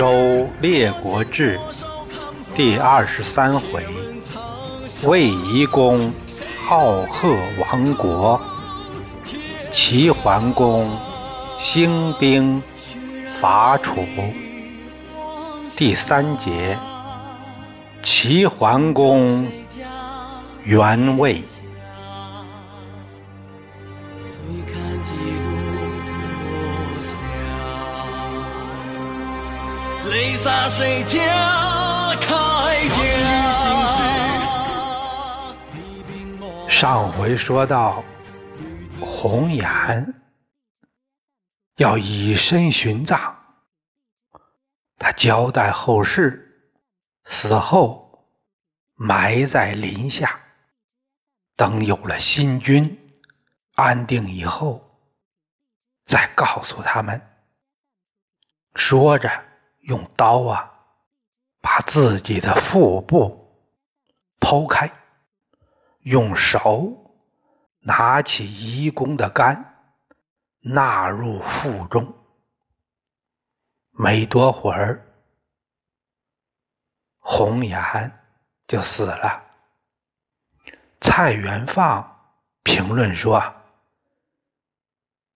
周列国志第二十三回：魏夷公好贺亡国，齐桓公兴兵伐楚。第三节：齐桓公原魏。泪洒谁家铠甲？礼兵落上回说到，红颜要以身殉葬，他交代后事，死后埋在林下，等有了新君，安定以后，再告诉他们。说着，用刀啊，把自己的腹部剖开。用手拿起遗公的肝，纳入腹中。没多会儿，红颜就死了。蔡元放评论说：“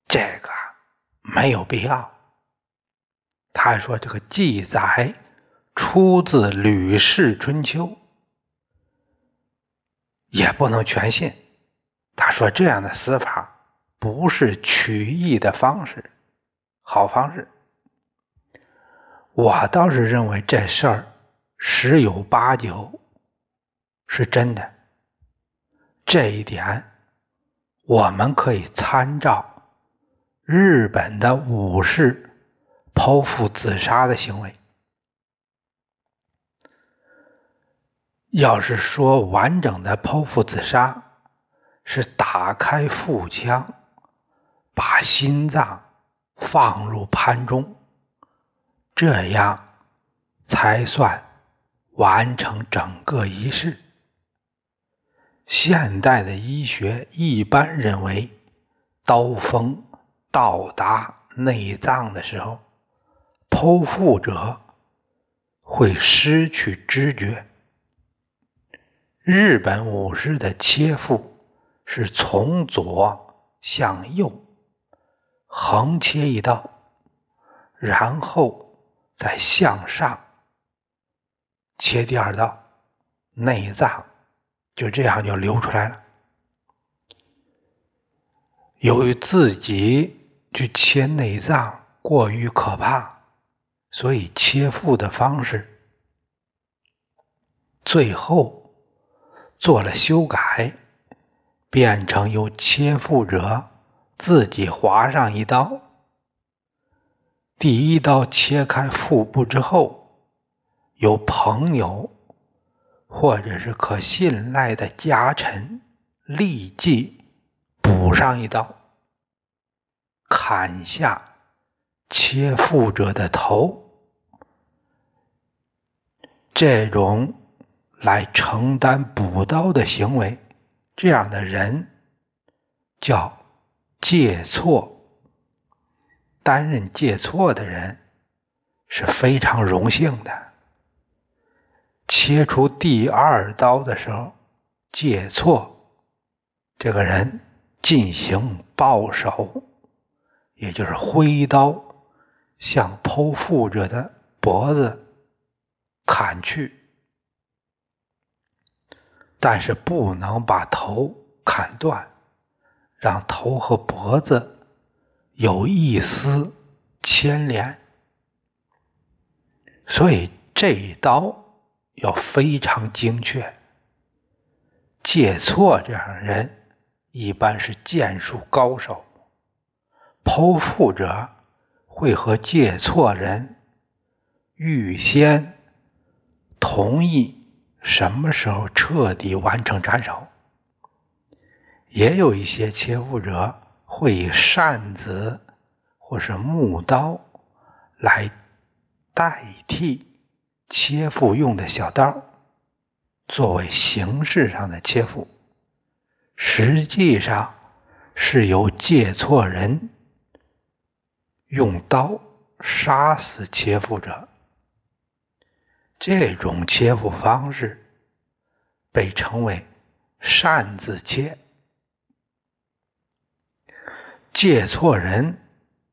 这个没有必要。”他说：“这个记载出自《吕氏春秋》。”也不能全信。他说这样的死法不是取义的方式，好方式。我倒是认为这事儿十有八九是真的。这一点我们可以参照日本的武士剖腹自杀的行为。要是说完整的剖腹自杀，是打开腹腔，把心脏放入盘中，这样才算完成整个仪式。现代的医学一般认为，刀锋到达内脏的时候，剖腹者会失去知觉。日本武士的切腹是从左向右横切一刀，然后再向上切第二刀，内脏就这样就流出来了。由于自己去切内脏过于可怕，所以切腹的方式最后。做了修改，变成由切腹者自己划上一刀。第一刀切开腹部之后，由朋友或者是可信赖的家臣立即补上一刀，砍下切腹者的头。这种。来承担补刀的行为，这样的人叫借错。担任借错的人是非常荣幸的。切除第二刀的时候，借错这个人进行抱手，也就是挥刀向剖腹者的脖子砍去。但是不能把头砍断，让头和脖子有一丝牵连，所以这一刀要非常精确。借错这样的人一般是剑术高手，剖腹者会和借错人预先同意。什么时候彻底完成斩首？也有一些切腹者会以扇子或是木刀来代替切腹用的小刀，作为形式上的切腹，实际上是由借错人用刀杀死切腹者。这种切腹方式被称为擅自切。借错人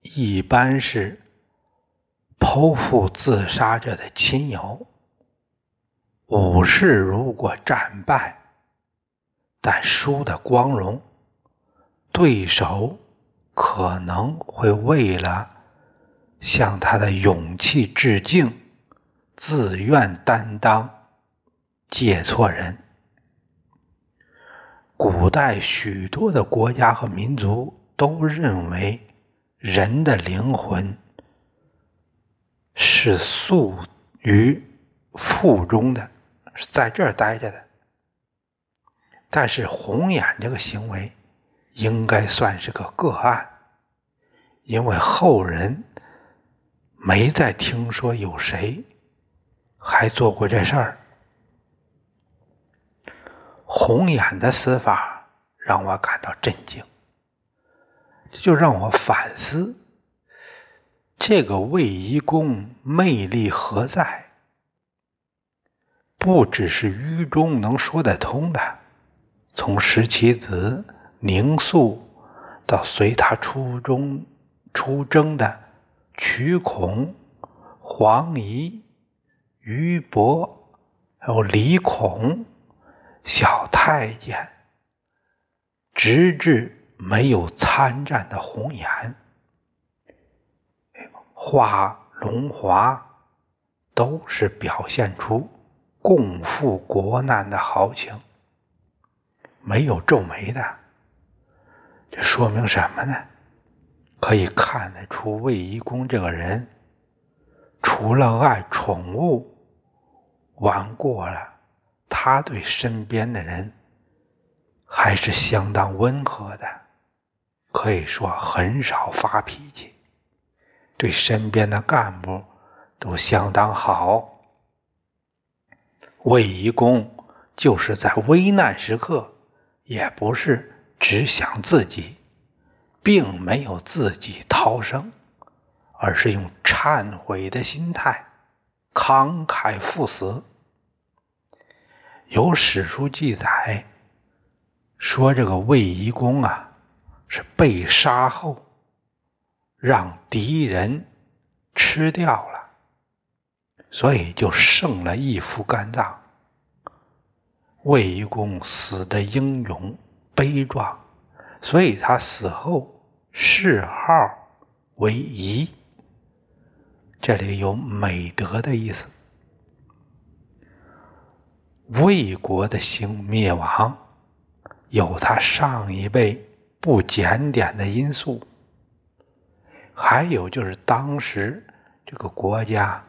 一般是剖腹自杀者的亲友。武士如果战败，但输得光荣，对手可能会为了向他的勇气致敬，自愿担当借错人。古代许多的国家和民族都认为，人的灵魂是宿于腹中的。是在这儿待着的，但是红眼这个行为应该算是个个案，因为后人没再听说有谁还做过这事儿。红眼的死法让我感到震惊，这就让我反思这个卫懿公魅力何在。不只是愚忠能说得通的，从十七子宁肃到随他出中出征的瞿孔、黄仪、俞伯，还有李孔、小太监，直至没有参战的红颜、华龙华，都是表现出。共赴国难的豪情，没有皱眉的，这说明什么呢？可以看得出魏一公这个人，除了爱宠物，玩过了，他对身边的人还是相当温和的，可以说很少发脾气，对身边的干部都相当好。卫懿公就是在危难时刻，也不是只想自己，并没有自己逃生，而是用忏悔的心态慷慨赴死。有史书记载说，这个卫懿公啊，是被杀后让敌人吃掉了。所以就剩了一副肝脏。卫懿公死的英勇悲壮，所以他死后谥号为夷。这里有美德的意思。魏国的兴灭亡，有他上一辈不检点的因素，还有就是当时这个国家。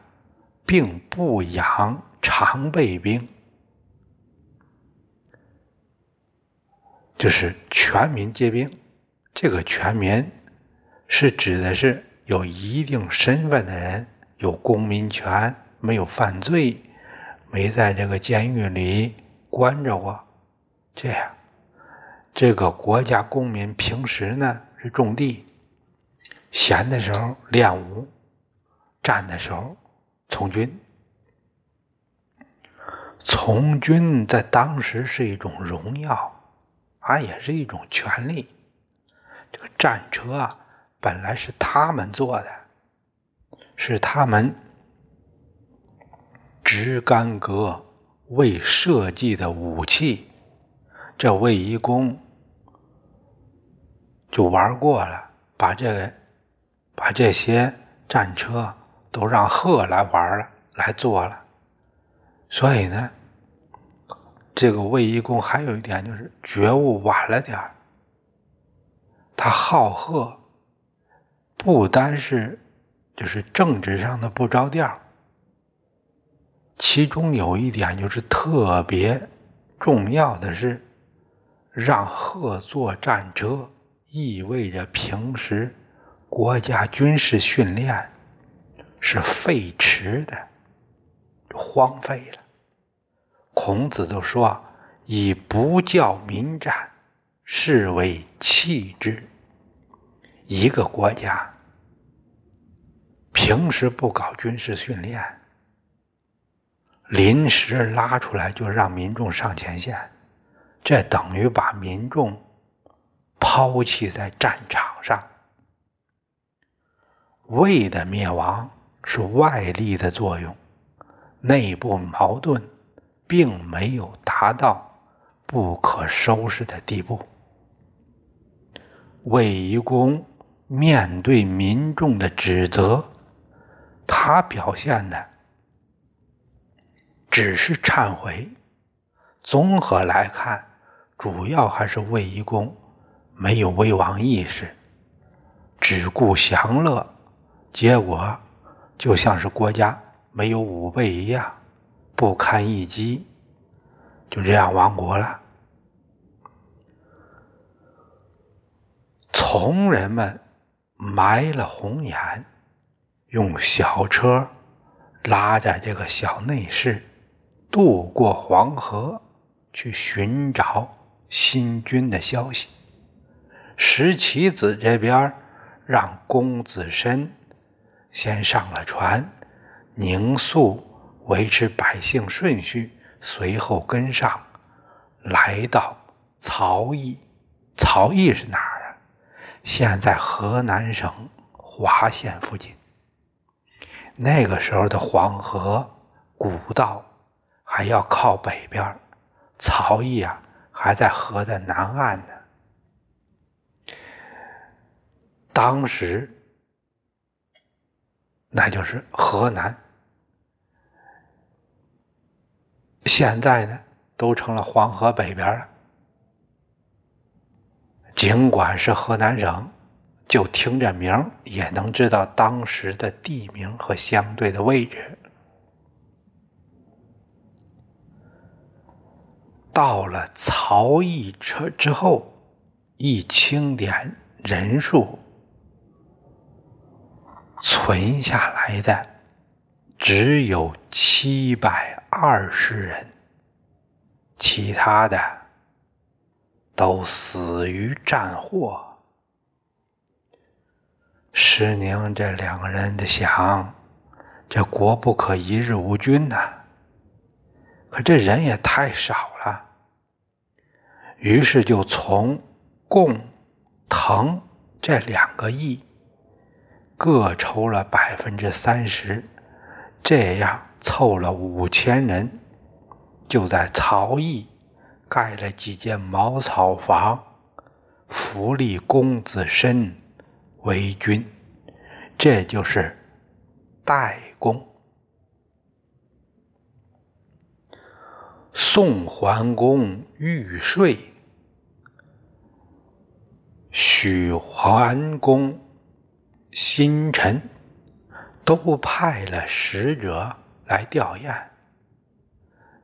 并不养常备兵，就是全民皆兵。这个全民是指的是有一定身份的人，有公民权，没有犯罪，没在这个监狱里关着过。这样，这个国家公民平时呢是种地，闲的时候练武，战的时候。从军，从军在当时是一种荣耀，啊，也是一种权利。这个战车啊，本来是他们做的，是他们执干戈为社稷的武器。这卫一公就玩过了，把这把这些战车。都让鹤来玩了，来做了，所以呢，这个卫一公还有一点就是觉悟晚了点他好鹤，不单是就是政治上的不着调，其中有一点就是特别重要的是，让鹤坐战车，意味着平时国家军事训练。是废弛的，荒废了。孔子都说：“以不教民战，是为弃之。”一个国家平时不搞军事训练，临时拉出来就让民众上前线，这等于把民众抛弃在战场上。魏的灭亡是外力的作用，内部矛盾并没有达到不可收拾的地步。魏夷公。面对民众的指责，他表现的只是忏悔。综合来看，主要还是卫懿公没有危亡意识，只顾享乐，结果就像是国家没有武备一样，不堪一击，就这样亡国了。从人们。埋了红眼，用小车拉着这个小内侍渡过黄河，去寻找新君的消息。石岐子这边让公子申先上了船，宁肃维持百姓顺序，随后跟上，来到曹邑。曹邑是哪儿？现在河南省滑县附近，那个时候的黄河古道还要靠北边，曹邑啊还在河的南岸呢。当时那就是河南，现在呢都成了黄河北边了。尽管是河南省，就听这名也能知道当时的地名和相对的位置。到了曹邑车之后，一清点人数，存下来的只有七百二十人，其他的。都死于战祸。石宁这两个人的想，这国不可一日无君呐。可这人也太少了，于是就从共、滕这两个邑各抽了百分之三十，这样凑了五千人，就在曹邑。盖了几间茅草房，扶立公子申为君，这就是代公。宋桓公欲税，许桓公新臣都派了使者来吊唁，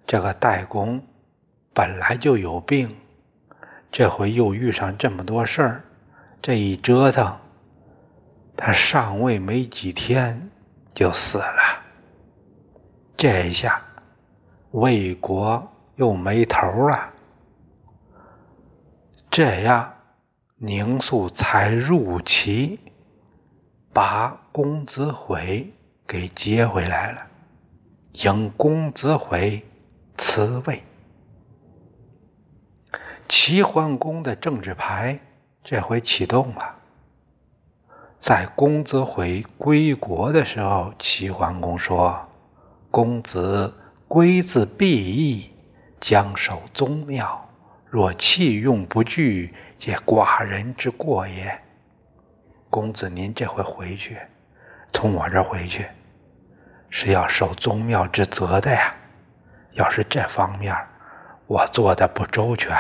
这个代公。本来就有病，这回又遇上这么多事儿，这一折腾，他上位没几天就死了。这一下，魏国又没头了。这样，宁肃才入齐，把公子毁给接回来了，迎公子毁辞位。齐桓公的政治牌这回启动了。在公子回归国的时候，齐桓公说：“公子归自必义，将守宗庙。若弃用不惧，皆寡人之过也。公子您这回回去，从我这回去，是要守宗庙之责的呀。要是这方面我做的不周全。”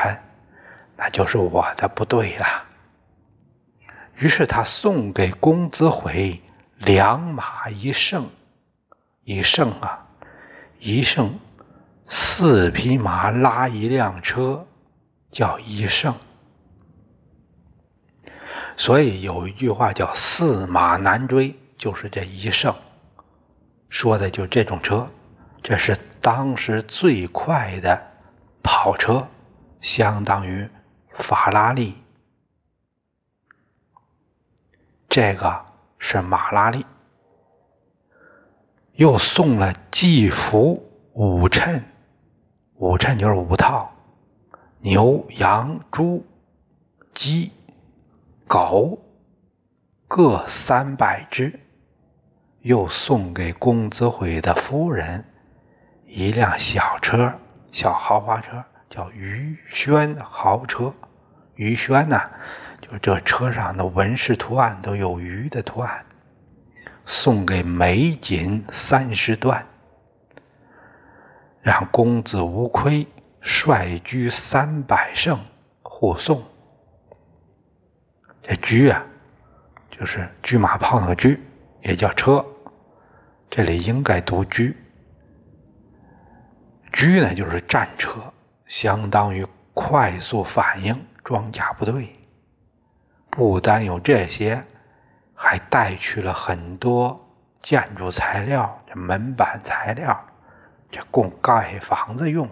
那就是我的不对了。于是他送给公子毁两马一胜，一胜啊，一胜四匹马拉一辆车，叫一胜。所以有一句话叫“驷马难追”，就是这一胜，说的就这种车，这是当时最快的跑车，相当于法拉利。这个是马拉利，又送了祭服五衬，五衬就是五套，牛、羊、猪、鸡、狗各三百只，又送给公子辉的夫人一辆小车，小豪华车，叫于轩豪车。于轩呐。就这车上的纹饰图案都有鱼的图案，送给美锦三十段，让公子无亏率居三百乘护送。这车啊，就是车马炮那个车，也叫车，这里应该读车。车呢，就是战车，相当于快速反应装甲部队。不单有这些，还带去了很多建筑材料，这门板材料，这供盖房子用。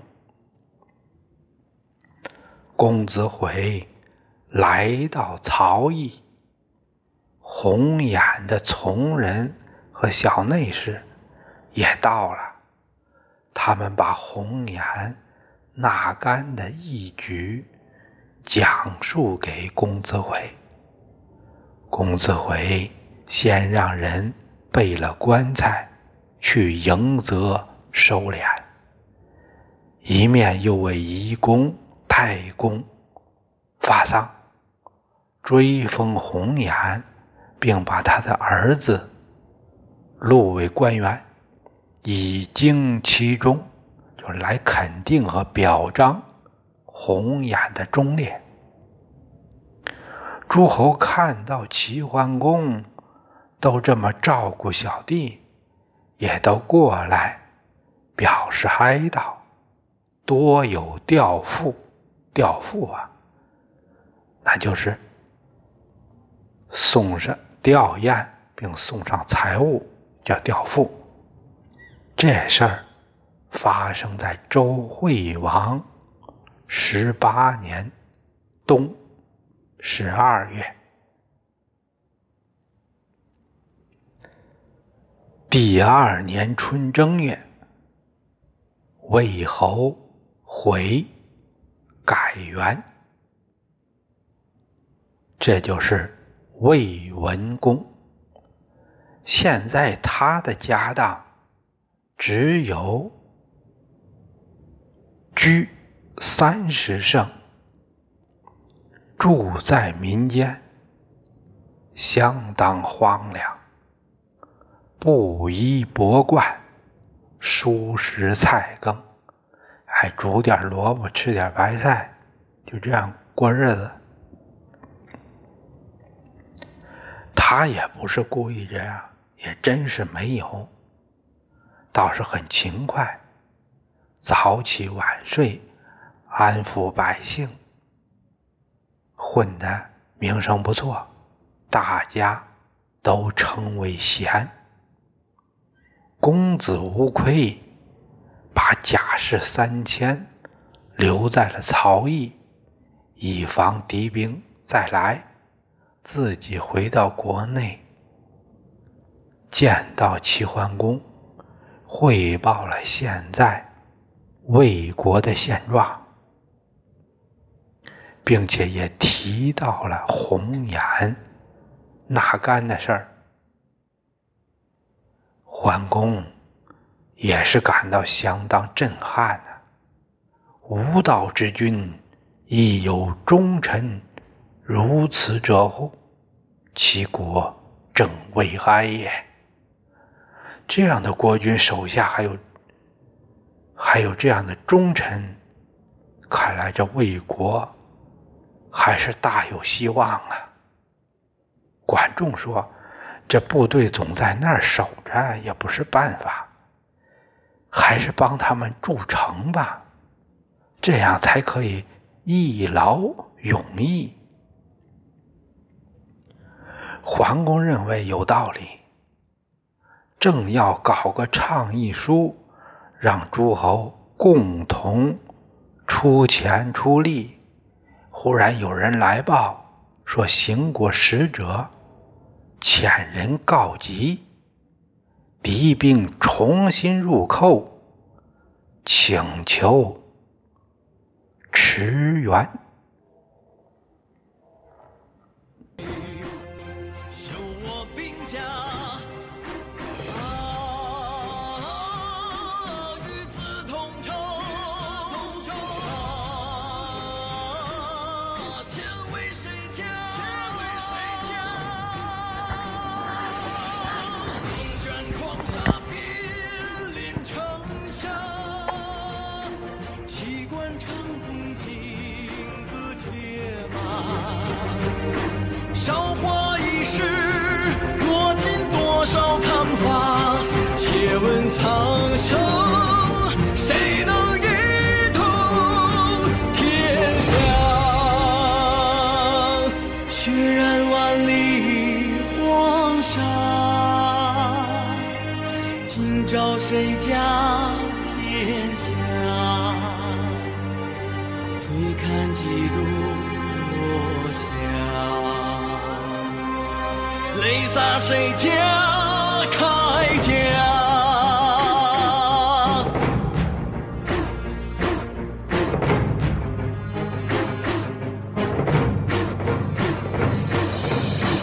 公子辉来到曹邑，红眼的从人和小内侍也到了，他们把红颜纳干的一举讲述给公子辉。公子回先让人备了棺材去迎泽收敛，一面又为仪公、太公发丧，追封红颜，并把他的儿子录为官员，以经其中，就是来肯定和表彰红眼的忠烈。诸侯看到齐桓公都这么照顾小弟，也都过来表示哀悼，多有吊付，吊付啊，那就是送上吊唁，并送上财物，叫吊付。这事儿发生在周惠王十八年冬。十二月，第二年春正月，魏侯回改元，这就是魏文公。现在他的家当只有居三十胜。住在民间，相当荒凉，布衣帛冠，蔬食菜羹，还煮点萝卜，吃点白菜，就这样过日子。他也不是故意这样，也真是没有，倒是很勤快，早起晚睡，安抚百姓。混的名声不错，大家都称为贤。公子无愧，把甲士三千留在了曹邑，以防敌兵再来。自己回到国内，见到齐桓公，汇报了现在魏国的现状。并且也提到了红颜纳干的事儿，桓公也是感到相当震撼的。无道之君亦有忠臣如此者乎？其国正危哀也。这样的国君手下还有还有这样的忠臣，看来这魏国。还是大有希望啊！管仲说：“这部队总在那儿守着也不是办法，还是帮他们筑城吧，这样才可以一劳永逸。”桓公认为有道理，正要搞个倡议书，让诸侯共同出钱出力。忽然有人来报说，邢国使者遣人告急，敌兵重新入寇，请求驰援。问苍生，谁能一统天下？血染万里黄沙，今朝谁家天下？醉看几度落霞，泪洒谁家？铠甲？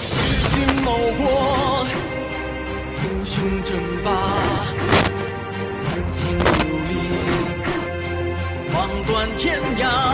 弑君谋国，屠兄争霸，满心孤戾，望断天涯。